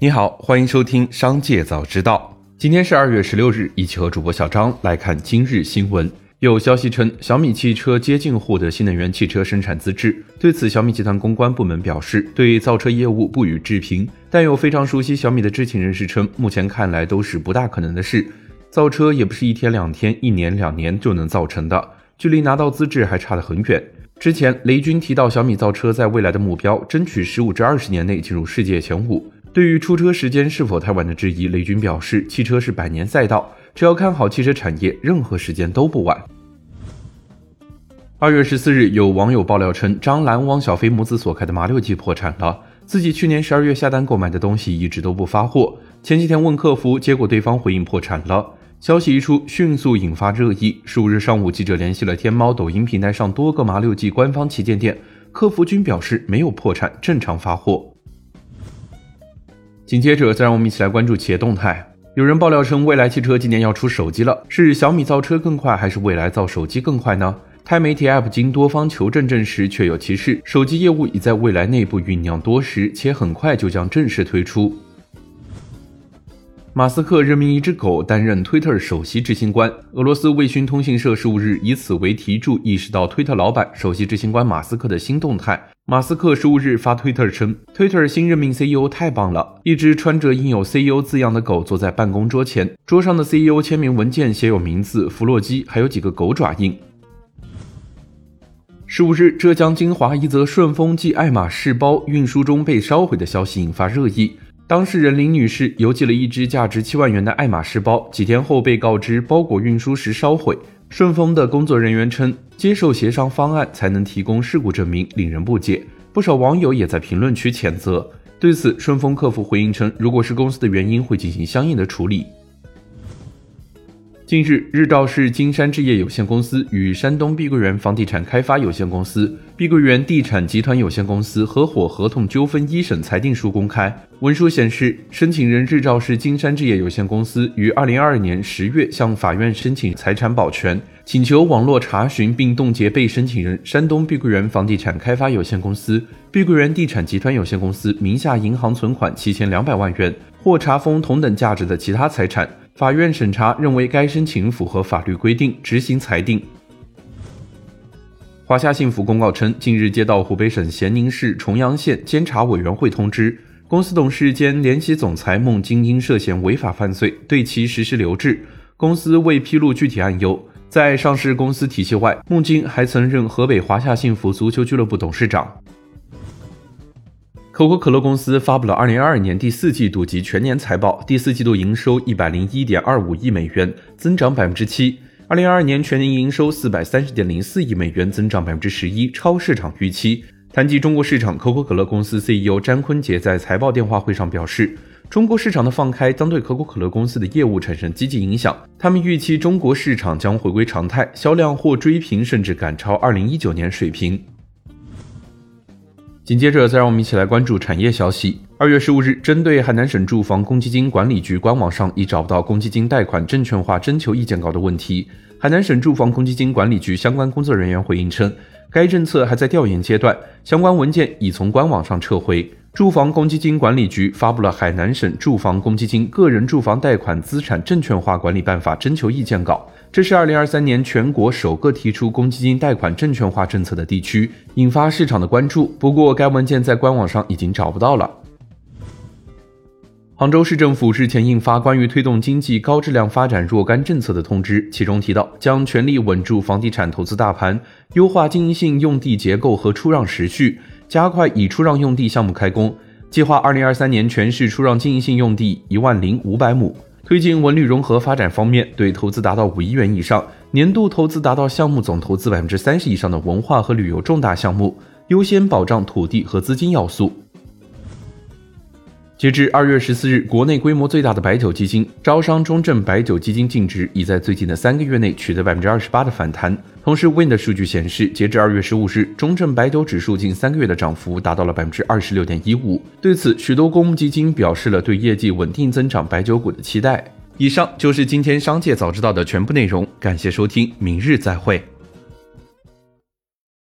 你好，欢迎收听《商界早知道》。今天是二月十六日，一起和主播小张来看今日新闻。有消息称，小米汽车接近获得新能源汽车生产资质。对此，小米集团公关部门表示，对造车业务不予置评。但有非常熟悉小米的知情人士称，目前看来都是不大可能的事。造车也不是一天两天、一年两年就能造成的，距离拿到资质还差得很远。之前，雷军提到小米造车在未来的目标，争取十五至二十年内进入世界前五。对于出车时间是否太晚的质疑，雷军表示，汽车是百年赛道，只要看好汽车产业，任何时间都不晚。二月十四日，有网友爆料称，张兰、汪小菲母子所开的麻六记破产了，自己去年十二月下单购买的东西一直都不发货，前几天问客服，结果对方回应破产了。消息一出，迅速引发热议。十五日上午，记者联系了天猫、抖音平台上多个麻六记官方旗舰店，客服均表示没有破产，正常发货。紧接着，再让我们一起来关注企业动态。有人爆料称，未来汽车今年要出手机了，是小米造车更快，还是未来造手机更快呢？钛媒体 App 经多方求证证实，确有其事，手机业务已在未来内部酝酿多时，且很快就将正式推出。马斯克任命一只狗担任推特首席执行官。俄罗斯卫星通讯社十五日以此为题注，意识到推特老板、首席执行官马斯克的新动态。马斯克十五日发推特称，推特新任命 CEO 太棒了！一只穿着印有 CEO 字样的狗坐在办公桌前，桌上的 CEO 签名文件写有名字弗洛基，还有几个狗爪印。十五日，浙江金华一则顺丰寄爱马仕包运输中被烧毁的消息引发热议。当事人林女士邮寄了一只价值七万元的爱马仕包，几天后被告知包裹运输时烧毁。顺丰的工作人员称，接受协商方案才能提供事故证明，令人不解。不少网友也在评论区谴责。对此，顺丰客服回应称，如果是公司的原因，会进行相应的处理。近日，日照市金山置业有限公司与山东碧桂园房地产开发有限公司、碧桂园地产集团有限公司合伙合同纠纷一审裁定书公开。文书显示，申请人日照市金山置业有限公司于二零二二年十月向法院申请财产保全，请求网络查询并冻结被申请人山东碧桂园房地产开发有限公司、碧桂园地产集团有限公司名下银行存款七千两百万元或查封同等价值的其他财产。法院审查认为该申请符合法律规定，执行裁定。华夏幸福公告称，近日接到湖北省咸宁市重阳县监察委员会通知，公司董事兼联席总裁孟晶因涉嫌违法犯罪，对其实施留置。公司未披露具体案由。在上市公司体系外，孟晶还曾任河北华夏幸福足球俱乐部董事长。可口可乐公司发布了二零二二年第四季度及全年财报，第四季度营收一百零一点二五亿美元，增长百分之七；二零二二年全年营收四百三十点零四亿美元，增长百分之十一，超市场预期。谈及中国市场，可口可乐公司 CEO 詹坤杰在财报电话会上表示，中国市场的放开将对可口可乐公司的业务产生积极影响，他们预期中国市场将回归常态，销量或追平甚至赶超二零一九年水平。紧接着，再让我们一起来关注产业消息。二月十五日，针对海南省住房公积金管理局官网上已找不到公积金贷款证券化征求意见稿的问题，海南省住房公积金管理局相关工作人员回应称，该政策还在调研阶段，相关文件已从官网上撤回。住房公积金管理局发布了《海南省住房公积金个人住房贷款资产证券化管理办法》征求意见稿。这是二零二三年全国首个提出公积金贷款证券化政策的地区，引发市场的关注。不过，该文件在官网上已经找不到了。杭州市政府日前印发关于推动经济高质量发展若干政策的通知，其中提到将全力稳住房地产投资大盘，优化经营性用地结构和出让时序，加快已出让用地项目开工，计划二零二三年全市出让经营性用地一万零五百亩。推进文旅融合发展方面，对投资达到五亿元以上、年度投资达到项目总投资百分之三十以上的文化和旅游重大项目，优先保障土地和资金要素。截至二月十四日，国内规模最大的白酒基金招商中证白酒基金净值已在最近的三个月内取得百分之二十八的反弹。同时，Wind 数据显示，截至二月十五日，中证白酒指数近三个月的涨幅达到了百分之二十六点一五。对此，许多公募基金表示了对业绩稳定增长白酒股的期待。以上就是今天商界早知道的全部内容，感谢收听，明日再会。